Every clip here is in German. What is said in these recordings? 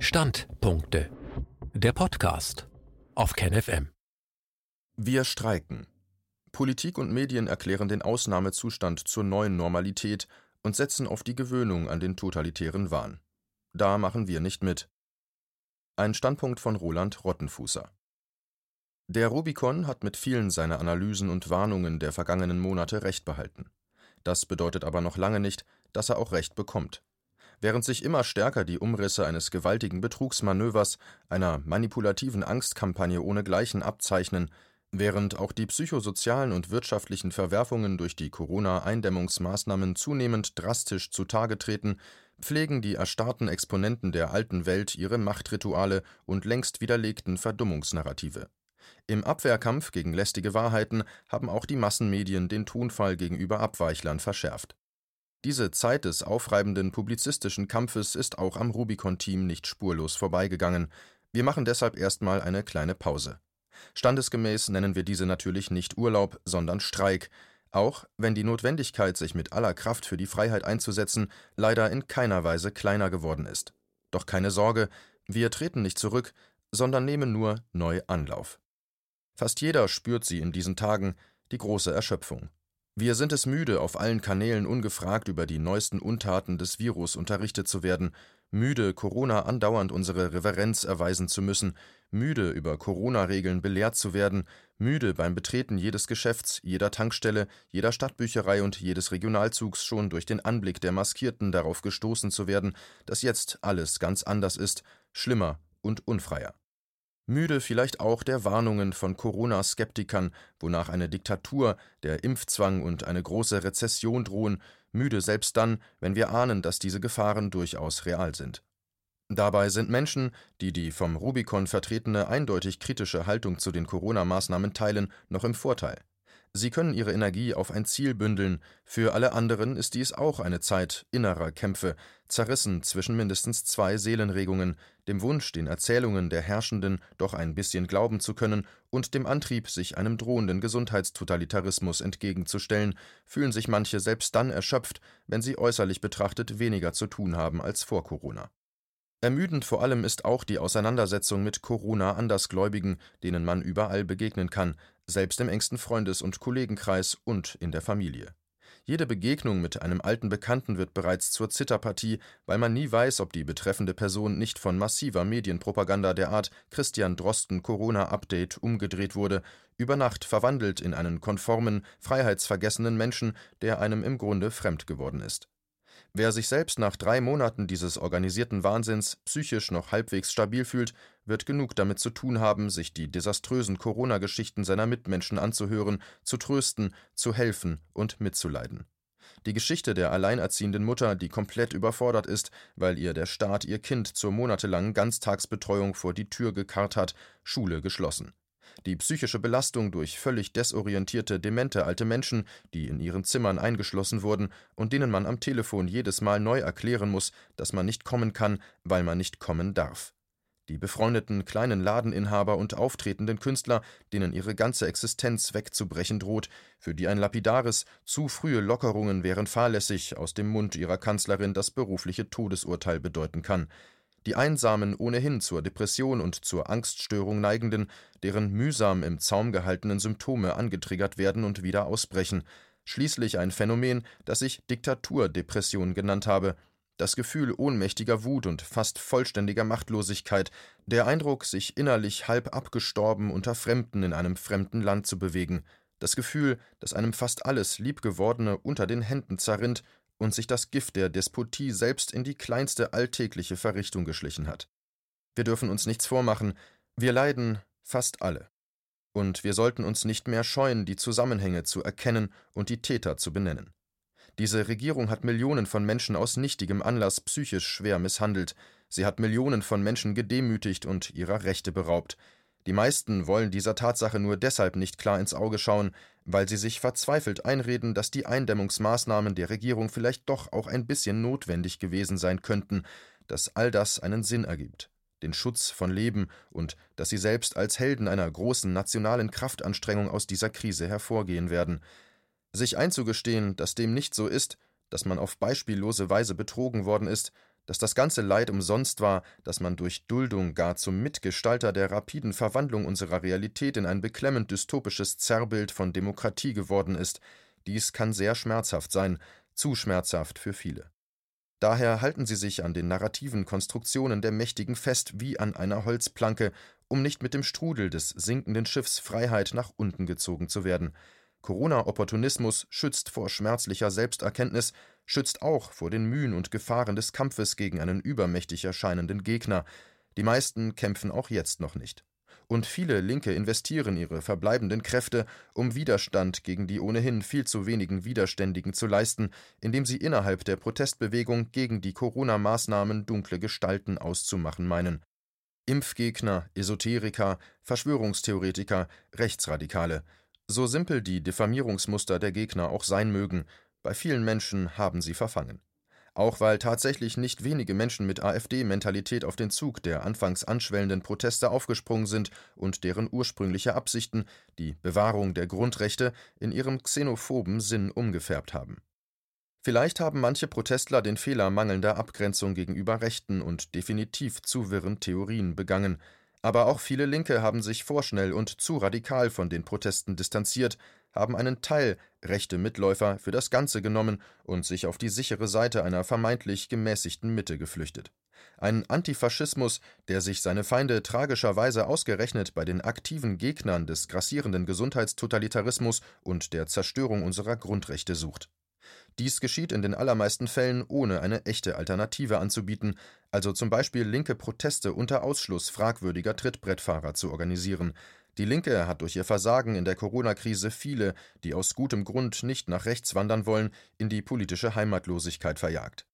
Standpunkte. Der Podcast auf KenFM. Wir streiken. Politik und Medien erklären den Ausnahmezustand zur neuen Normalität und setzen auf die Gewöhnung an den totalitären Wahn. Da machen wir nicht mit. Ein Standpunkt von Roland Rottenfußer. Der Rubicon hat mit vielen seiner Analysen und Warnungen der vergangenen Monate recht behalten. Das bedeutet aber noch lange nicht, dass er auch recht bekommt. Während sich immer stärker die Umrisse eines gewaltigen Betrugsmanövers, einer manipulativen Angstkampagne ohnegleichen abzeichnen, während auch die psychosozialen und wirtschaftlichen Verwerfungen durch die Corona-Eindämmungsmaßnahmen zunehmend drastisch zutage treten, pflegen die erstarrten Exponenten der alten Welt ihre Machtrituale und längst widerlegten Verdummungsnarrative. Im Abwehrkampf gegen lästige Wahrheiten haben auch die Massenmedien den Tonfall gegenüber Abweichlern verschärft. Diese Zeit des aufreibenden publizistischen Kampfes ist auch am Rubicon-Team nicht spurlos vorbeigegangen. Wir machen deshalb erstmal eine kleine Pause. Standesgemäß nennen wir diese natürlich nicht Urlaub, sondern Streik, auch wenn die Notwendigkeit, sich mit aller Kraft für die Freiheit einzusetzen, leider in keiner Weise kleiner geworden ist. Doch keine Sorge, wir treten nicht zurück, sondern nehmen nur neu Anlauf. Fast jeder spürt sie in diesen Tagen, die große Erschöpfung. Wir sind es müde, auf allen Kanälen ungefragt über die neuesten Untaten des Virus unterrichtet zu werden, müde, Corona andauernd unsere Reverenz erweisen zu müssen, müde, über Corona-Regeln belehrt zu werden, müde, beim Betreten jedes Geschäfts, jeder Tankstelle, jeder Stadtbücherei und jedes Regionalzugs schon durch den Anblick der Maskierten darauf gestoßen zu werden, dass jetzt alles ganz anders ist, schlimmer und unfreier müde vielleicht auch der Warnungen von Corona-Skeptikern, wonach eine Diktatur, der Impfzwang und eine große Rezession drohen, müde selbst dann, wenn wir ahnen, dass diese Gefahren durchaus real sind. Dabei sind Menschen, die die vom Rubicon vertretene eindeutig kritische Haltung zu den Corona-Maßnahmen teilen, noch im Vorteil. Sie können ihre Energie auf ein Ziel bündeln, für alle anderen ist dies auch eine Zeit innerer Kämpfe, zerrissen zwischen mindestens zwei Seelenregungen, dem Wunsch, den Erzählungen der Herrschenden doch ein bisschen glauben zu können, und dem Antrieb, sich einem drohenden Gesundheitstotalitarismus entgegenzustellen, fühlen sich manche selbst dann erschöpft, wenn sie äußerlich betrachtet weniger zu tun haben als vor Corona. Ermüdend vor allem ist auch die Auseinandersetzung mit Corona-Andersgläubigen, denen man überall begegnen kann, selbst im engsten Freundes- und Kollegenkreis und in der Familie. Jede Begegnung mit einem alten Bekannten wird bereits zur Zitterpartie, weil man nie weiß, ob die betreffende Person nicht von massiver Medienpropaganda der Art Christian Drosten Corona-Update umgedreht wurde, über Nacht verwandelt in einen konformen, freiheitsvergessenen Menschen, der einem im Grunde fremd geworden ist. Wer sich selbst nach drei Monaten dieses organisierten Wahnsinns psychisch noch halbwegs stabil fühlt, wird genug damit zu tun haben, sich die desaströsen Corona-Geschichten seiner Mitmenschen anzuhören, zu trösten, zu helfen und mitzuleiden. Die Geschichte der alleinerziehenden Mutter, die komplett überfordert ist, weil ihr der Staat ihr Kind zur monatelangen Ganztagsbetreuung vor die Tür gekarrt hat, Schule geschlossen die psychische Belastung durch völlig desorientierte, demente alte Menschen, die in ihren Zimmern eingeschlossen wurden und denen man am Telefon jedes Mal neu erklären muss, dass man nicht kommen kann, weil man nicht kommen darf. Die befreundeten kleinen Ladeninhaber und auftretenden Künstler, denen ihre ganze Existenz wegzubrechen droht, für die ein lapidares, zu frühe Lockerungen wären fahrlässig aus dem Mund ihrer Kanzlerin das berufliche Todesurteil bedeuten kann, die einsamen, ohnehin zur Depression und zur Angststörung neigenden, deren mühsam im Zaum gehaltenen Symptome angetriggert werden und wieder ausbrechen, schließlich ein Phänomen, das ich Diktaturdepression genannt habe, das Gefühl ohnmächtiger Wut und fast vollständiger Machtlosigkeit, der Eindruck, sich innerlich halb abgestorben unter Fremden in einem fremden Land zu bewegen, das Gefühl, dass einem fast alles Liebgewordene unter den Händen zerrinnt und sich das Gift der Despotie selbst in die kleinste alltägliche Verrichtung geschlichen hat. Wir dürfen uns nichts vormachen, wir leiden fast alle. Und wir sollten uns nicht mehr scheuen, die Zusammenhänge zu erkennen und die Täter zu benennen. Diese Regierung hat Millionen von Menschen aus nichtigem Anlass psychisch schwer misshandelt, sie hat Millionen von Menschen gedemütigt und ihrer Rechte beraubt, die meisten wollen dieser Tatsache nur deshalb nicht klar ins Auge schauen, weil sie sich verzweifelt einreden, dass die Eindämmungsmaßnahmen der Regierung vielleicht doch auch ein bisschen notwendig gewesen sein könnten, dass all das einen Sinn ergibt, den Schutz von Leben und dass sie selbst als Helden einer großen nationalen Kraftanstrengung aus dieser Krise hervorgehen werden. Sich einzugestehen, dass dem nicht so ist, dass man auf beispiellose Weise betrogen worden ist, dass das ganze Leid umsonst war, dass man durch Duldung gar zum Mitgestalter der rapiden Verwandlung unserer Realität in ein beklemmend dystopisches Zerrbild von Demokratie geworden ist, dies kann sehr schmerzhaft sein, zu schmerzhaft für viele. Daher halten sie sich an den narrativen Konstruktionen der Mächtigen fest wie an einer Holzplanke, um nicht mit dem Strudel des sinkenden Schiffs Freiheit nach unten gezogen zu werden. Corona-Opportunismus schützt vor schmerzlicher Selbsterkenntnis, schützt auch vor den Mühen und Gefahren des Kampfes gegen einen übermächtig erscheinenden Gegner. Die meisten kämpfen auch jetzt noch nicht. Und viele Linke investieren ihre verbleibenden Kräfte, um Widerstand gegen die ohnehin viel zu wenigen Widerständigen zu leisten, indem sie innerhalb der Protestbewegung gegen die Corona-Maßnahmen dunkle Gestalten auszumachen meinen. Impfgegner, Esoteriker, Verschwörungstheoretiker, Rechtsradikale. So simpel die Diffamierungsmuster der Gegner auch sein mögen, bei vielen Menschen haben sie verfangen. Auch weil tatsächlich nicht wenige Menschen mit AfD-Mentalität auf den Zug der anfangs anschwellenden Proteste aufgesprungen sind und deren ursprüngliche Absichten, die Bewahrung der Grundrechte, in ihrem xenophoben Sinn umgefärbt haben. Vielleicht haben manche Protestler den Fehler mangelnder Abgrenzung gegenüber rechten und definitiv zu wirren Theorien begangen, aber auch viele Linke haben sich vorschnell und zu radikal von den Protesten distanziert, haben einen Teil rechte Mitläufer für das Ganze genommen und sich auf die sichere Seite einer vermeintlich gemäßigten Mitte geflüchtet. Ein Antifaschismus, der sich seine Feinde tragischerweise ausgerechnet bei den aktiven Gegnern des grassierenden Gesundheitstotalitarismus und der Zerstörung unserer Grundrechte sucht. Dies geschieht in den allermeisten Fällen ohne eine echte Alternative anzubieten, also zum Beispiel linke Proteste unter Ausschluss fragwürdiger Trittbrettfahrer zu organisieren. Die Linke hat durch ihr Versagen in der Corona-Krise viele, die aus gutem Grund nicht nach rechts wandern wollen, in die politische Heimatlosigkeit verjagt.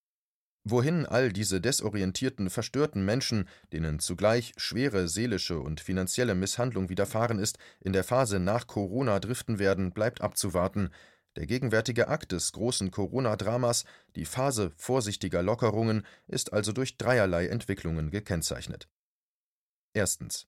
Wohin all diese desorientierten, verstörten Menschen, denen zugleich schwere seelische und finanzielle Misshandlung widerfahren ist, in der Phase nach Corona driften werden, bleibt abzuwarten. Der gegenwärtige Akt des großen Corona-Dramas, die Phase vorsichtiger Lockerungen, ist also durch dreierlei Entwicklungen gekennzeichnet. Erstens.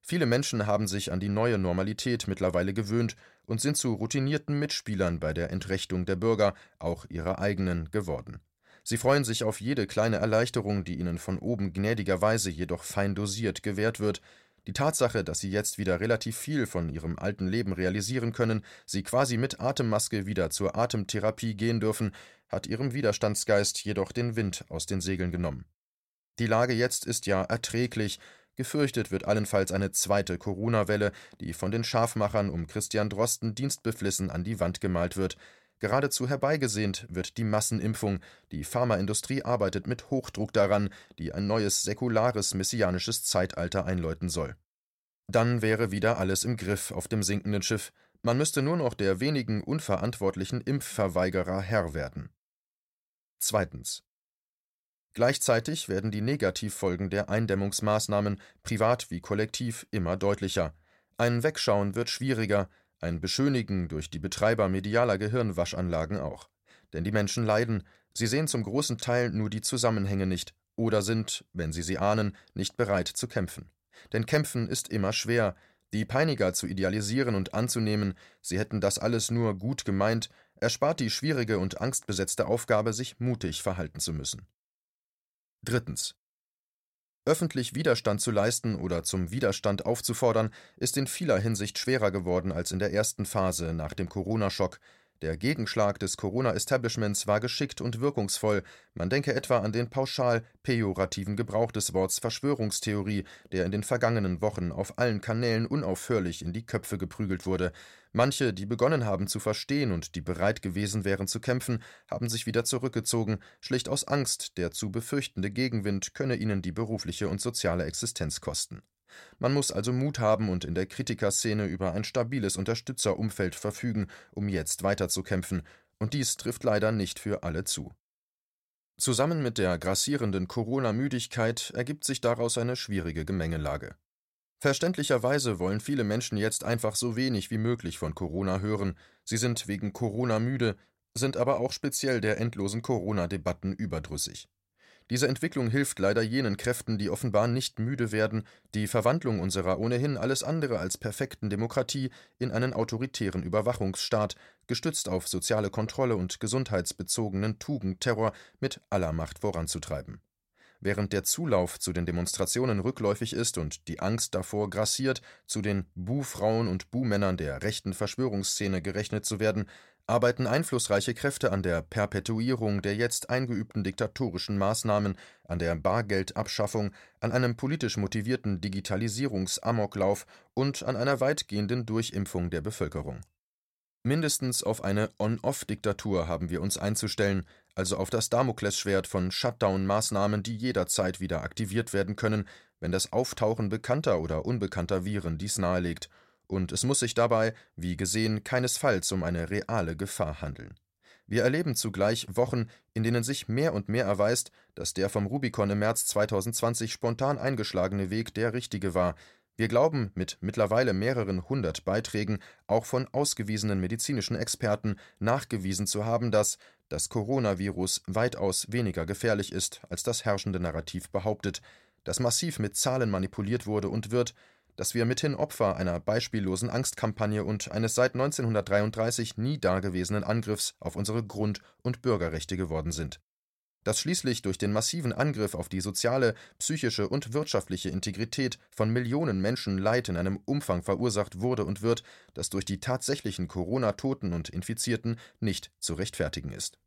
Viele Menschen haben sich an die neue Normalität mittlerweile gewöhnt und sind zu routinierten Mitspielern bei der Entrechtung der Bürger, auch ihrer eigenen, geworden. Sie freuen sich auf jede kleine Erleichterung, die ihnen von oben gnädigerweise jedoch fein dosiert gewährt wird, die Tatsache, dass sie jetzt wieder relativ viel von ihrem alten Leben realisieren können, sie quasi mit Atemmaske wieder zur Atemtherapie gehen dürfen, hat ihrem Widerstandsgeist jedoch den Wind aus den Segeln genommen. Die Lage jetzt ist ja erträglich, gefürchtet wird allenfalls eine zweite Corona-Welle, die von den Scharfmachern um Christian Drosten dienstbeflissen an die Wand gemalt wird, Geradezu herbeigesehnt wird die Massenimpfung, die Pharmaindustrie arbeitet mit Hochdruck daran, die ein neues säkulares messianisches Zeitalter einläuten soll. Dann wäre wieder alles im Griff auf dem sinkenden Schiff, man müsste nur noch der wenigen unverantwortlichen Impfverweigerer Herr werden. Zweitens. Gleichzeitig werden die Negativfolgen der Eindämmungsmaßnahmen, privat wie kollektiv, immer deutlicher. Ein Wegschauen wird schwieriger, ein Beschönigen durch die Betreiber medialer Gehirnwaschanlagen auch. Denn die Menschen leiden, sie sehen zum großen Teil nur die Zusammenhänge nicht oder sind, wenn sie sie ahnen, nicht bereit zu kämpfen. Denn kämpfen ist immer schwer, die Peiniger zu idealisieren und anzunehmen, sie hätten das alles nur gut gemeint, erspart die schwierige und angstbesetzte Aufgabe, sich mutig verhalten zu müssen. Drittens. Öffentlich Widerstand zu leisten oder zum Widerstand aufzufordern, ist in vieler Hinsicht schwerer geworden als in der ersten Phase nach dem Corona-Schock. Der Gegenschlag des Corona-Establishments war geschickt und wirkungsvoll. Man denke etwa an den pauschal pejorativen Gebrauch des Worts Verschwörungstheorie, der in den vergangenen Wochen auf allen Kanälen unaufhörlich in die Köpfe geprügelt wurde. Manche, die begonnen haben zu verstehen und die bereit gewesen wären zu kämpfen, haben sich wieder zurückgezogen, schlicht aus Angst, der zu befürchtende Gegenwind könne ihnen die berufliche und soziale Existenz kosten. Man muss also Mut haben und in der Kritikerszene über ein stabiles Unterstützerumfeld verfügen, um jetzt weiterzukämpfen, und dies trifft leider nicht für alle zu. Zusammen mit der grassierenden Corona-Müdigkeit ergibt sich daraus eine schwierige Gemengelage. Verständlicherweise wollen viele Menschen jetzt einfach so wenig wie möglich von Corona hören. Sie sind wegen Corona müde, sind aber auch speziell der endlosen Corona-Debatten überdrüssig. Diese Entwicklung hilft leider jenen Kräften, die offenbar nicht müde werden, die Verwandlung unserer ohnehin alles andere als perfekten Demokratie in einen autoritären Überwachungsstaat, gestützt auf soziale Kontrolle und gesundheitsbezogenen Tugendterror, mit aller Macht voranzutreiben. Während der Zulauf zu den Demonstrationen rückläufig ist und die Angst davor grassiert, zu den Buhfrauen und Buhmännern der rechten Verschwörungsszene gerechnet zu werden, arbeiten einflussreiche Kräfte an der Perpetuierung der jetzt eingeübten diktatorischen Maßnahmen, an der Bargeldabschaffung, an einem politisch motivierten Digitalisierungsamoklauf und an einer weitgehenden Durchimpfung der Bevölkerung. Mindestens auf eine On-Off-Diktatur haben wir uns einzustellen, also auf das Damoklesschwert von Shutdown-Maßnahmen, die jederzeit wieder aktiviert werden können, wenn das Auftauchen bekannter oder unbekannter Viren dies nahelegt und es muss sich dabei, wie gesehen, keinesfalls um eine reale Gefahr handeln. Wir erleben zugleich Wochen, in denen sich mehr und mehr erweist, dass der vom Rubicon im März 2020 spontan eingeschlagene Weg der richtige war. Wir glauben, mit mittlerweile mehreren hundert Beiträgen, auch von ausgewiesenen medizinischen Experten, nachgewiesen zu haben, dass das Coronavirus weitaus weniger gefährlich ist, als das herrschende Narrativ behauptet, dass massiv mit Zahlen manipuliert wurde und wird, dass wir mithin Opfer einer beispiellosen Angstkampagne und eines seit 1933 nie dagewesenen Angriffs auf unsere Grund- und Bürgerrechte geworden sind. Dass schließlich durch den massiven Angriff auf die soziale, psychische und wirtschaftliche Integrität von Millionen Menschen Leid in einem Umfang verursacht wurde und wird, das durch die tatsächlichen Corona-Toten und Infizierten nicht zu rechtfertigen ist.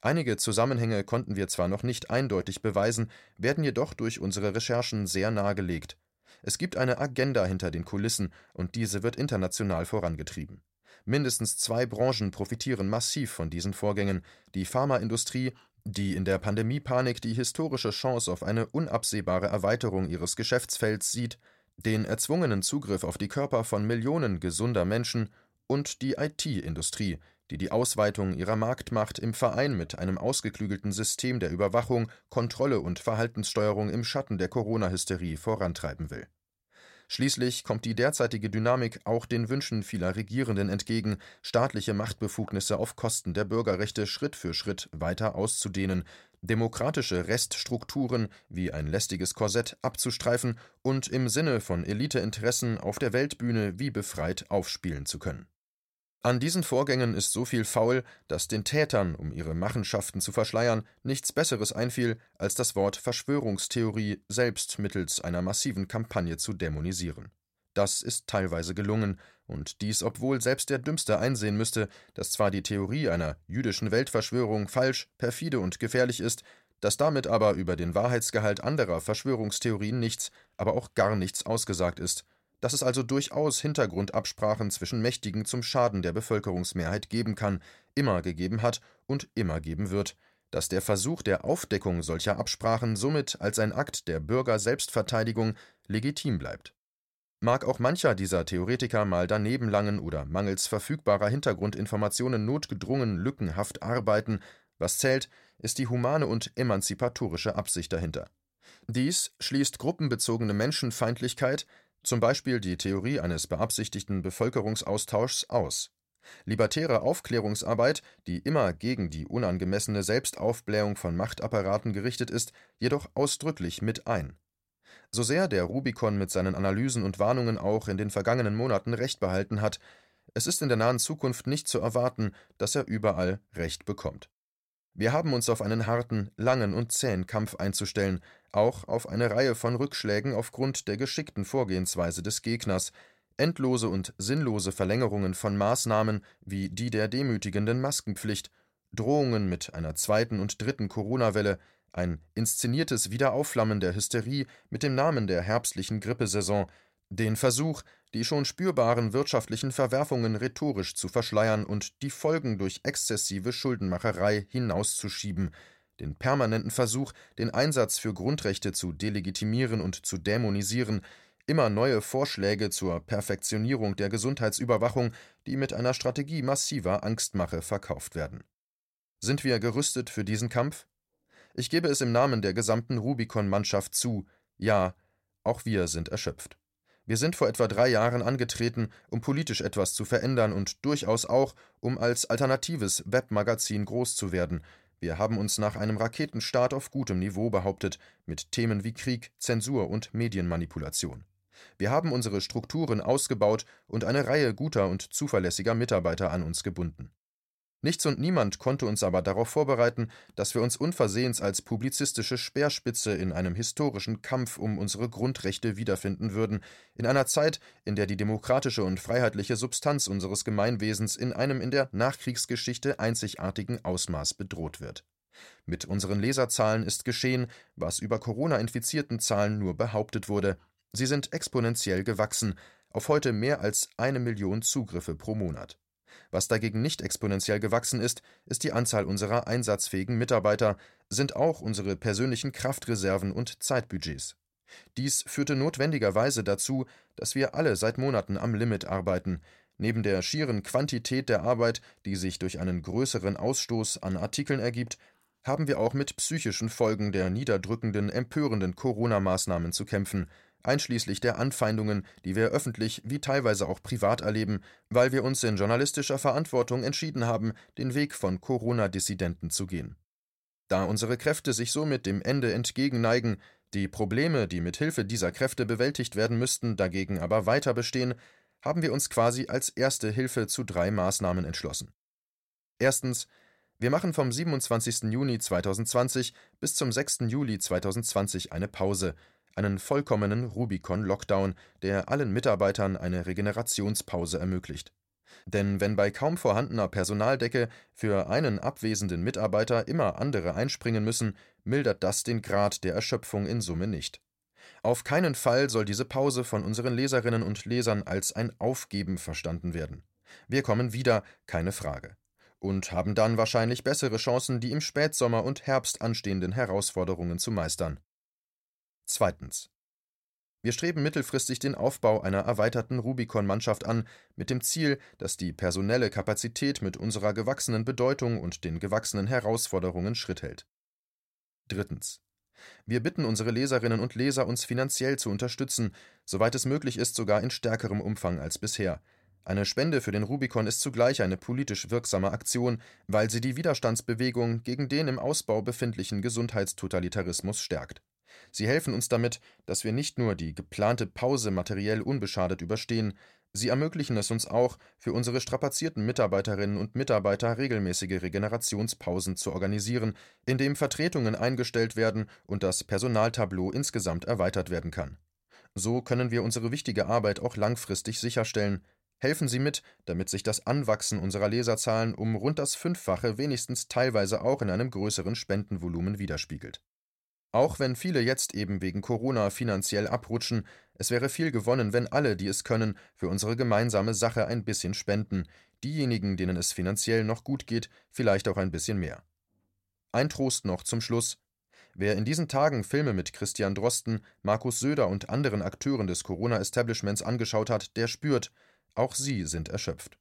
Einige Zusammenhänge konnten wir zwar noch nicht eindeutig beweisen, werden jedoch durch unsere Recherchen sehr nahegelegt. Es gibt eine Agenda hinter den Kulissen, und diese wird international vorangetrieben. Mindestens zwei Branchen profitieren massiv von diesen Vorgängen die Pharmaindustrie, die in der Pandemiepanik die historische Chance auf eine unabsehbare Erweiterung ihres Geschäftsfelds sieht, den erzwungenen Zugriff auf die Körper von Millionen gesunder Menschen und die IT-Industrie, die die Ausweitung ihrer Marktmacht im Verein mit einem ausgeklügelten System der Überwachung, Kontrolle und Verhaltenssteuerung im Schatten der Corona-Hysterie vorantreiben will. Schließlich kommt die derzeitige Dynamik auch den Wünschen vieler Regierenden entgegen, staatliche Machtbefugnisse auf Kosten der Bürgerrechte Schritt für Schritt weiter auszudehnen, demokratische Reststrukturen wie ein lästiges Korsett abzustreifen und im Sinne von Eliteinteressen auf der Weltbühne wie befreit aufspielen zu können an diesen Vorgängen ist so viel faul, dass den Tätern, um ihre Machenschaften zu verschleiern, nichts Besseres einfiel, als das Wort Verschwörungstheorie selbst mittels einer massiven Kampagne zu dämonisieren. Das ist teilweise gelungen, und dies obwohl selbst der Dümmste einsehen müsste, dass zwar die Theorie einer jüdischen Weltverschwörung falsch, perfide und gefährlich ist, dass damit aber über den Wahrheitsgehalt anderer Verschwörungstheorien nichts, aber auch gar nichts ausgesagt ist, dass es also durchaus Hintergrundabsprachen zwischen Mächtigen zum Schaden der Bevölkerungsmehrheit geben kann, immer gegeben hat und immer geben wird, dass der Versuch der Aufdeckung solcher Absprachen somit als ein Akt der Bürgerselbstverteidigung legitim bleibt. Mag auch mancher dieser Theoretiker mal daneben langen oder mangels verfügbarer Hintergrundinformationen notgedrungen lückenhaft arbeiten, was zählt, ist die humane und emanzipatorische Absicht dahinter. Dies schließt gruppenbezogene Menschenfeindlichkeit, zum Beispiel die Theorie eines beabsichtigten Bevölkerungsaustauschs, aus. Libertäre Aufklärungsarbeit, die immer gegen die unangemessene Selbstaufblähung von Machtapparaten gerichtet ist, jedoch ausdrücklich mit ein. So sehr der Rubicon mit seinen Analysen und Warnungen auch in den vergangenen Monaten Recht behalten hat, es ist in der nahen Zukunft nicht zu erwarten, dass er überall Recht bekommt. Wir haben uns auf einen harten, langen und zähen Kampf einzustellen, auch auf eine Reihe von Rückschlägen aufgrund der geschickten Vorgehensweise des Gegners, endlose und sinnlose Verlängerungen von Maßnahmen wie die der demütigenden Maskenpflicht, Drohungen mit einer zweiten und dritten Corona-Welle, ein inszeniertes Wiederaufflammen der Hysterie mit dem Namen der herbstlichen Grippesaison, den Versuch, die schon spürbaren wirtschaftlichen Verwerfungen rhetorisch zu verschleiern und die Folgen durch exzessive Schuldenmacherei hinauszuschieben, den permanenten Versuch, den Einsatz für Grundrechte zu delegitimieren und zu dämonisieren, immer neue Vorschläge zur Perfektionierung der Gesundheitsüberwachung, die mit einer Strategie massiver Angstmache verkauft werden. Sind wir gerüstet für diesen Kampf? Ich gebe es im Namen der gesamten Rubicon-Mannschaft zu, ja, auch wir sind erschöpft. Wir sind vor etwa drei Jahren angetreten, um politisch etwas zu verändern und durchaus auch, um als alternatives Webmagazin groß zu werden, Wir haben uns nach einem Raketenstart auf gutem Niveau behauptet, mit Themen wie Krieg, Zensur und Medienmanipulation. Wir haben unsere Strukturen ausgebaut und eine Reihe guter und zuverlässiger Mitarbeiter an uns gebunden. Nichts und niemand konnte uns aber darauf vorbereiten, dass wir uns unversehens als publizistische Speerspitze in einem historischen Kampf um unsere Grundrechte wiederfinden würden, in einer Zeit, in der die demokratische und freiheitliche Substanz unseres Gemeinwesens in einem in der Nachkriegsgeschichte einzigartigen Ausmaß bedroht wird. Mit unseren Leserzahlen ist geschehen, was über Corona-infizierten Zahlen nur behauptet wurde. Sie sind exponentiell gewachsen, auf heute mehr als eine Million Zugriffe pro Monat. Was dagegen nicht exponentiell gewachsen ist, ist die Anzahl unserer einsatzfähigen Mitarbeiter, sind auch unsere persönlichen Kraftreserven und Zeitbudgets. Dies führte notwendigerweise dazu, dass wir alle seit Monaten am Limit arbeiten, neben der schieren Quantität der Arbeit, die sich durch einen größeren Ausstoß an Artikeln ergibt, haben wir auch mit psychischen Folgen der niederdrückenden, empörenden Corona-Maßnahmen zu kämpfen, einschließlich der Anfeindungen, die wir öffentlich wie teilweise auch privat erleben, weil wir uns in journalistischer Verantwortung entschieden haben, den Weg von Corona-Dissidenten zu gehen. Da unsere Kräfte sich somit dem Ende entgegenneigen, die Probleme, die mit Hilfe dieser Kräfte bewältigt werden müssten, dagegen aber weiter bestehen, haben wir uns quasi als erste Hilfe zu drei Maßnahmen entschlossen. Erstens, wir machen vom 27. Juni 2020 bis zum 6. Juli 2020 eine Pause, einen vollkommenen Rubicon-Lockdown, der allen Mitarbeitern eine Regenerationspause ermöglicht. Denn wenn bei kaum vorhandener Personaldecke für einen abwesenden Mitarbeiter immer andere einspringen müssen, mildert das den Grad der Erschöpfung in Summe nicht. Auf keinen Fall soll diese Pause von unseren Leserinnen und Lesern als ein Aufgeben verstanden werden. Wir kommen wieder, keine Frage. Und haben dann wahrscheinlich bessere Chancen, die im Spätsommer und Herbst anstehenden Herausforderungen zu meistern. Zweitens. Wir streben mittelfristig den Aufbau einer erweiterten Rubicon-Mannschaft an, mit dem Ziel, dass die personelle Kapazität mit unserer gewachsenen Bedeutung und den gewachsenen Herausforderungen Schritt hält. Drittens. Wir bitten unsere Leserinnen und Leser, uns finanziell zu unterstützen, soweit es möglich ist, sogar in stärkerem Umfang als bisher. Eine Spende für den Rubicon ist zugleich eine politisch wirksame Aktion, weil sie die Widerstandsbewegung gegen den im Ausbau befindlichen Gesundheitstotalitarismus stärkt. Sie helfen uns damit, dass wir nicht nur die geplante Pause materiell unbeschadet überstehen, sie ermöglichen es uns auch, für unsere strapazierten Mitarbeiterinnen und Mitarbeiter regelmäßige Regenerationspausen zu organisieren, indem Vertretungen eingestellt werden und das Personaltableau insgesamt erweitert werden kann. So können wir unsere wichtige Arbeit auch langfristig sicherstellen. Helfen Sie mit, damit sich das Anwachsen unserer Leserzahlen um rund das Fünffache wenigstens teilweise auch in einem größeren Spendenvolumen widerspiegelt. Auch wenn viele jetzt eben wegen Corona finanziell abrutschen, es wäre viel gewonnen, wenn alle, die es können, für unsere gemeinsame Sache ein bisschen spenden, diejenigen, denen es finanziell noch gut geht, vielleicht auch ein bisschen mehr. Ein Trost noch zum Schluss. Wer in diesen Tagen Filme mit Christian Drosten, Markus Söder und anderen Akteuren des Corona-Establishments angeschaut hat, der spürt, auch sie sind erschöpft.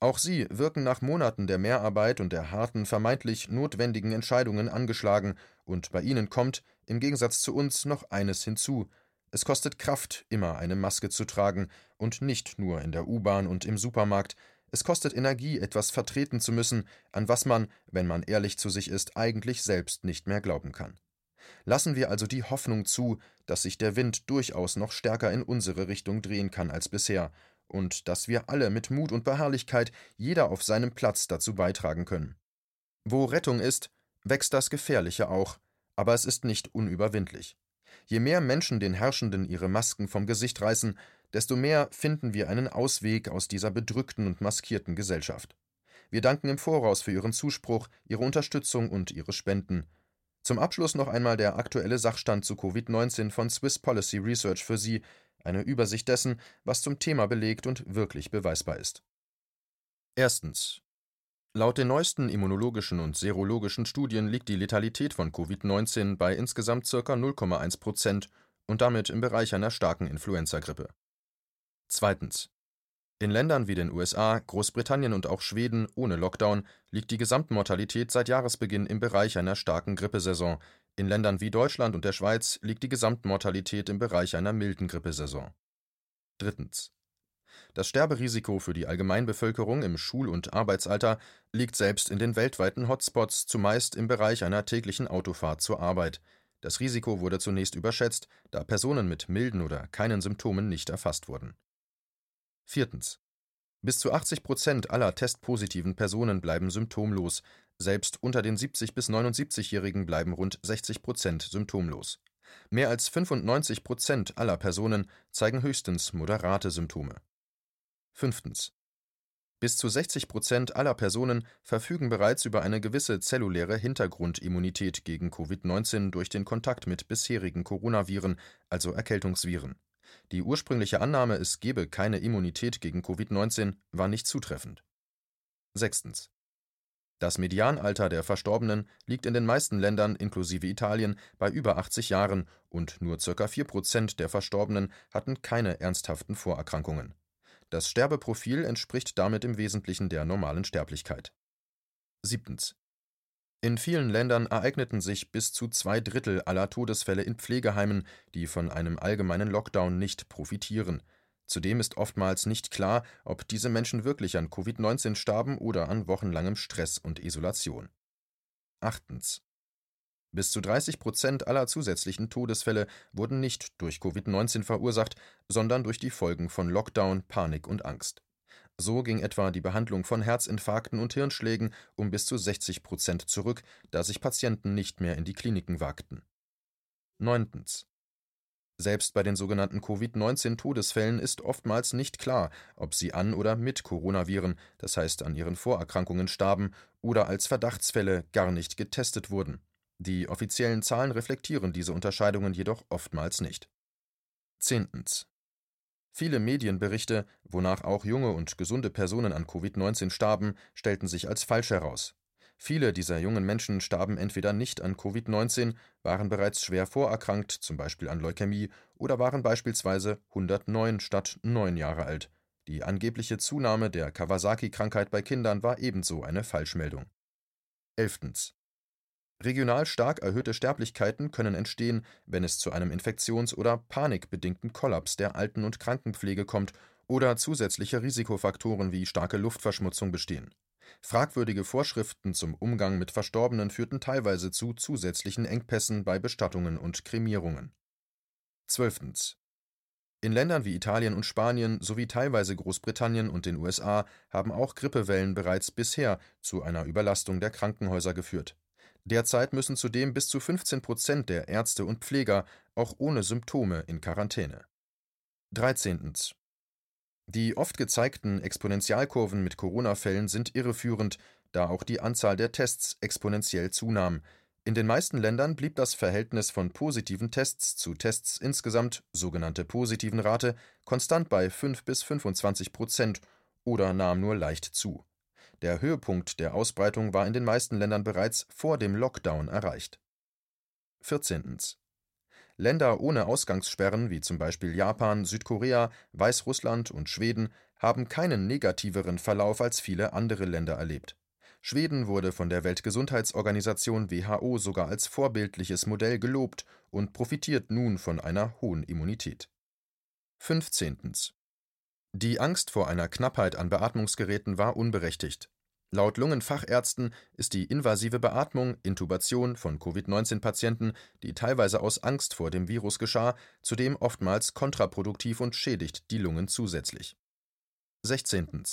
Auch sie wirken nach Monaten der Mehrarbeit und der harten, vermeintlich notwendigen Entscheidungen angeschlagen, und bei ihnen kommt, im Gegensatz zu uns, noch eines hinzu. Es kostet Kraft, immer eine Maske zu tragen, und nicht nur in der U-Bahn und im Supermarkt. Es kostet Energie, etwas vertreten zu müssen, an was man, wenn man ehrlich zu sich ist, eigentlich selbst nicht mehr glauben kann. Lassen wir also die Hoffnung zu, dass sich der Wind durchaus noch stärker in unsere Richtung drehen kann als bisher, und dass wir alle mit Mut und Beharrlichkeit jeder auf seinem Platz dazu beitragen können. Wo Rettung ist, wächst das Gefährliche auch, aber es ist nicht unüberwindlich. Je mehr Menschen den Herrschenden ihre Masken vom Gesicht reißen, desto mehr finden wir einen Ausweg aus dieser bedrückten und maskierten Gesellschaft. Wir danken im Voraus für Ihren Zuspruch, Ihre Unterstützung und Ihre Spenden. Zum Abschluss noch einmal der aktuelle Sachstand zu Covid-19 von Swiss Policy Research für Sie, eine Übersicht dessen, was zum Thema belegt und wirklich beweisbar ist. Erstens. Laut den neuesten immunologischen und serologischen Studien liegt die Letalität von Covid-19 bei insgesamt ca. 0,1 Prozent und damit im Bereich einer starken Influenzagrippe. Zweitens. In Ländern wie den USA, Großbritannien und auch Schweden ohne Lockdown liegt die Gesamtmortalität seit Jahresbeginn im Bereich einer starken Grippesaison, in Ländern wie Deutschland und der Schweiz liegt die Gesamtmortalität im Bereich einer milden Grippesaison. Drittens. Das Sterberisiko für die Allgemeinbevölkerung im Schul- und Arbeitsalter liegt selbst in den weltweiten Hotspots zumeist im Bereich einer täglichen Autofahrt zur Arbeit. Das Risiko wurde zunächst überschätzt, da Personen mit milden oder keinen Symptomen nicht erfasst wurden. Viertens. Bis zu 80 Prozent aller testpositiven Personen bleiben symptomlos, selbst unter den 70 bis 79-Jährigen bleiben rund 60 Prozent symptomlos. Mehr als 95 Prozent aller Personen zeigen höchstens moderate Symptome. Fünftens. Bis zu 60 Prozent aller Personen verfügen bereits über eine gewisse zelluläre Hintergrundimmunität gegen Covid-19 durch den Kontakt mit bisherigen Coronaviren, also Erkältungsviren. Die ursprüngliche Annahme, es gebe keine Immunität gegen Covid-19, war nicht zutreffend. Sechstens. Das Medianalter der Verstorbenen liegt in den meisten Ländern inklusive Italien bei über 80 Jahren und nur ca. 4 Prozent der Verstorbenen hatten keine ernsthaften Vorerkrankungen. Das Sterbeprofil entspricht damit im Wesentlichen der normalen Sterblichkeit. Siebtens. In vielen Ländern ereigneten sich bis zu zwei Drittel aller Todesfälle in Pflegeheimen, die von einem allgemeinen Lockdown nicht profitieren. Zudem ist oftmals nicht klar, ob diese Menschen wirklich an Covid-19 starben oder an wochenlangem Stress und Isolation. Achtens. Bis zu 30 Prozent aller zusätzlichen Todesfälle wurden nicht durch Covid-19 verursacht, sondern durch die Folgen von Lockdown, Panik und Angst. So ging etwa die Behandlung von Herzinfarkten und Hirnschlägen um bis zu 60 Prozent zurück, da sich Patienten nicht mehr in die Kliniken wagten. 9. Selbst bei den sogenannten Covid-19-Todesfällen ist oftmals nicht klar, ob sie an oder mit Coronaviren, das heißt an ihren Vorerkrankungen starben oder als Verdachtsfälle gar nicht getestet wurden. Die offiziellen Zahlen reflektieren diese Unterscheidungen jedoch oftmals nicht. Zehntens. Viele Medienberichte, wonach auch junge und gesunde Personen an Covid-19 starben, stellten sich als falsch heraus. Viele dieser jungen Menschen starben entweder nicht an Covid-19, waren bereits schwer vorerkrankt, zum Beispiel an Leukämie, oder waren beispielsweise 109 statt 9 Jahre alt. Die angebliche Zunahme der Kawasaki-Krankheit bei Kindern war ebenso eine Falschmeldung. 11. Regional stark erhöhte Sterblichkeiten können entstehen, wenn es zu einem infektions- oder panikbedingten Kollaps der Alten- und Krankenpflege kommt oder zusätzliche Risikofaktoren wie starke Luftverschmutzung bestehen. Fragwürdige Vorschriften zum Umgang mit Verstorbenen führten teilweise zu zusätzlichen Engpässen bei Bestattungen und Kremierungen. 12. In Ländern wie Italien und Spanien sowie teilweise Großbritannien und den USA haben auch Grippewellen bereits bisher zu einer Überlastung der Krankenhäuser geführt. Derzeit müssen zudem bis zu 15 Prozent der Ärzte und Pfleger auch ohne Symptome in Quarantäne. 13. Die oft gezeigten Exponentialkurven mit Corona-Fällen sind irreführend, da auch die Anzahl der Tests exponentiell zunahm. In den meisten Ländern blieb das Verhältnis von positiven Tests zu Tests insgesamt, sogenannte positiven Rate, konstant bei 5 bis 25 Prozent oder nahm nur leicht zu. Der Höhepunkt der Ausbreitung war in den meisten Ländern bereits vor dem Lockdown erreicht. 14. Länder ohne Ausgangssperren wie zum Beispiel Japan, Südkorea, Weißrussland und Schweden haben keinen negativeren Verlauf als viele andere Länder erlebt. Schweden wurde von der Weltgesundheitsorganisation WHO sogar als vorbildliches Modell gelobt und profitiert nun von einer hohen Immunität. 15. Die Angst vor einer Knappheit an Beatmungsgeräten war unberechtigt. Laut Lungenfachärzten ist die invasive Beatmung (Intubation) von Covid-19-Patienten, die teilweise aus Angst vor dem Virus geschah, zudem oftmals kontraproduktiv und schädigt die Lungen zusätzlich. 16.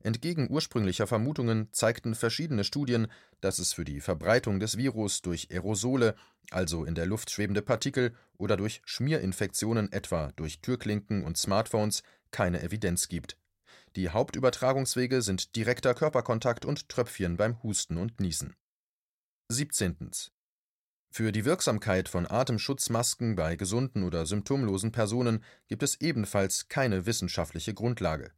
Entgegen ursprünglicher Vermutungen zeigten verschiedene Studien, dass es für die Verbreitung des Virus durch Aerosole, also in der Luft schwebende Partikel, oder durch Schmierinfektionen etwa durch Türklinken und Smartphones keine Evidenz gibt. Die Hauptübertragungswege sind direkter Körperkontakt und Tröpfchen beim Husten und Niesen. 17. Für die Wirksamkeit von Atemschutzmasken bei gesunden oder symptomlosen Personen gibt es ebenfalls keine wissenschaftliche Grundlage.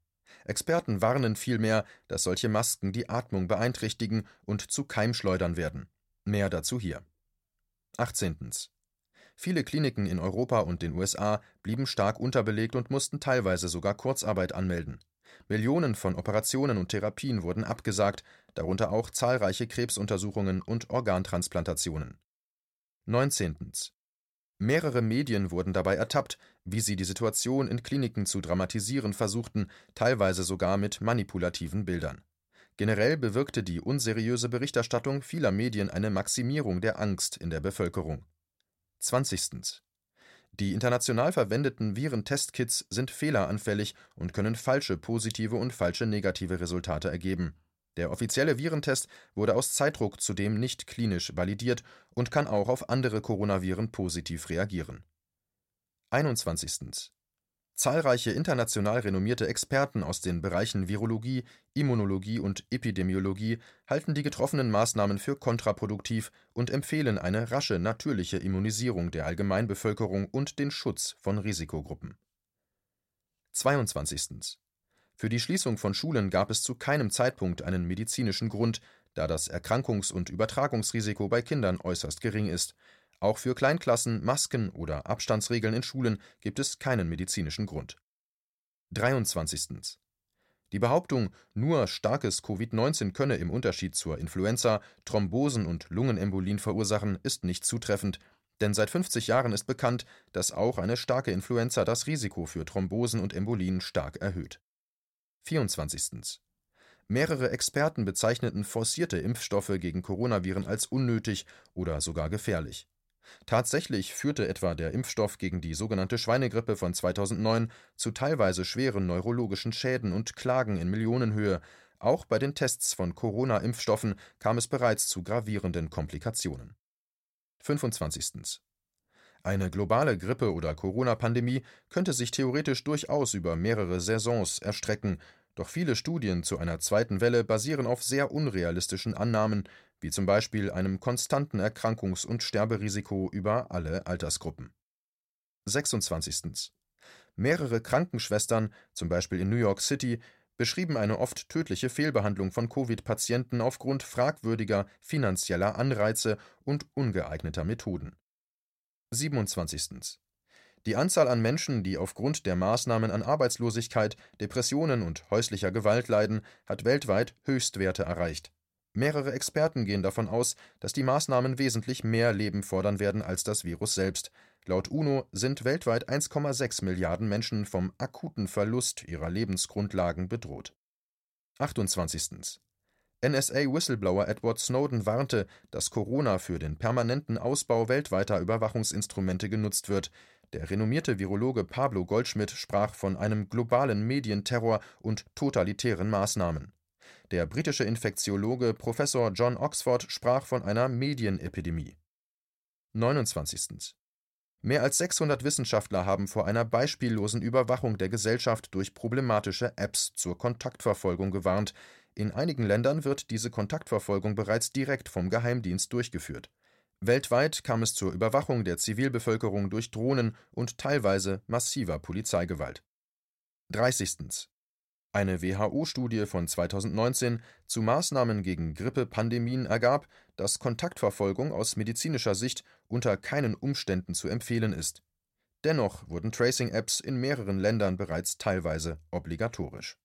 Experten warnen vielmehr, dass solche Masken die Atmung beeinträchtigen und zu Keimschleudern werden. Mehr dazu hier. 18. Viele Kliniken in Europa und den USA blieben stark unterbelegt und mussten teilweise sogar Kurzarbeit anmelden. Millionen von Operationen und Therapien wurden abgesagt, darunter auch zahlreiche Krebsuntersuchungen und Organtransplantationen. 19. Mehrere Medien wurden dabei ertappt, wie sie die Situation in Kliniken zu dramatisieren versuchten, teilweise sogar mit manipulativen Bildern. Generell bewirkte die unseriöse Berichterstattung vieler Medien eine Maximierung der Angst in der Bevölkerung. 20. Die international verwendeten Virentestkits sind fehleranfällig und können falsche positive und falsche negative Resultate ergeben. Der offizielle Virentest wurde aus Zeitdruck zudem nicht klinisch validiert und kann auch auf andere Coronaviren positiv reagieren. 21. Zahlreiche international renommierte Experten aus den Bereichen Virologie, Immunologie und Epidemiologie halten die getroffenen Maßnahmen für kontraproduktiv und empfehlen eine rasche natürliche Immunisierung der Allgemeinbevölkerung und den Schutz von Risikogruppen. 22. Für die Schließung von Schulen gab es zu keinem Zeitpunkt einen medizinischen Grund, da das Erkrankungs- und Übertragungsrisiko bei Kindern äußerst gering ist auch für Kleinklassen, Masken oder Abstandsregeln in Schulen gibt es keinen medizinischen Grund. 23. Die Behauptung, nur starkes Covid-19 könne im Unterschied zur Influenza Thrombosen und Lungenembolien verursachen, ist nicht zutreffend, denn seit 50 Jahren ist bekannt, dass auch eine starke Influenza das Risiko für Thrombosen und Embolien stark erhöht. 24. Mehrere Experten bezeichneten forcierte Impfstoffe gegen Coronaviren als unnötig oder sogar gefährlich. Tatsächlich führte etwa der Impfstoff gegen die sogenannte Schweinegrippe von 2009 zu teilweise schweren neurologischen Schäden und Klagen in Millionenhöhe, auch bei den Tests von Corona-Impfstoffen kam es bereits zu gravierenden Komplikationen. 25. Eine globale Grippe- oder Corona-Pandemie könnte sich theoretisch durchaus über mehrere Saisons erstrecken, doch viele Studien zu einer zweiten Welle basieren auf sehr unrealistischen Annahmen, wie zum Beispiel einem konstanten Erkrankungs- und Sterberisiko über alle Altersgruppen. 26. Mehrere Krankenschwestern, zum Beispiel in New York City, beschrieben eine oft tödliche Fehlbehandlung von Covid-Patienten aufgrund fragwürdiger finanzieller Anreize und ungeeigneter Methoden. 27. Die Anzahl an Menschen, die aufgrund der Maßnahmen an Arbeitslosigkeit, Depressionen und häuslicher Gewalt leiden, hat weltweit Höchstwerte erreicht. Mehrere Experten gehen davon aus, dass die Maßnahmen wesentlich mehr Leben fordern werden als das Virus selbst. Laut UNO sind weltweit 1,6 Milliarden Menschen vom akuten Verlust ihrer Lebensgrundlagen bedroht. 28. NSA-Whistleblower Edward Snowden warnte, dass Corona für den permanenten Ausbau weltweiter Überwachungsinstrumente genutzt wird. Der renommierte Virologe Pablo Goldschmidt sprach von einem globalen Medienterror und totalitären Maßnahmen. Der britische Infektiologe Professor John Oxford sprach von einer Medienepidemie. 29. Mehr als 600 Wissenschaftler haben vor einer beispiellosen Überwachung der Gesellschaft durch problematische Apps zur Kontaktverfolgung gewarnt. In einigen Ländern wird diese Kontaktverfolgung bereits direkt vom Geheimdienst durchgeführt. Weltweit kam es zur Überwachung der Zivilbevölkerung durch Drohnen und teilweise massiver Polizeigewalt. 30. Eine WHO-Studie von 2019 zu Maßnahmen gegen Grippepandemien ergab, dass Kontaktverfolgung aus medizinischer Sicht unter keinen Umständen zu empfehlen ist. Dennoch wurden Tracing-Apps in mehreren Ländern bereits teilweise obligatorisch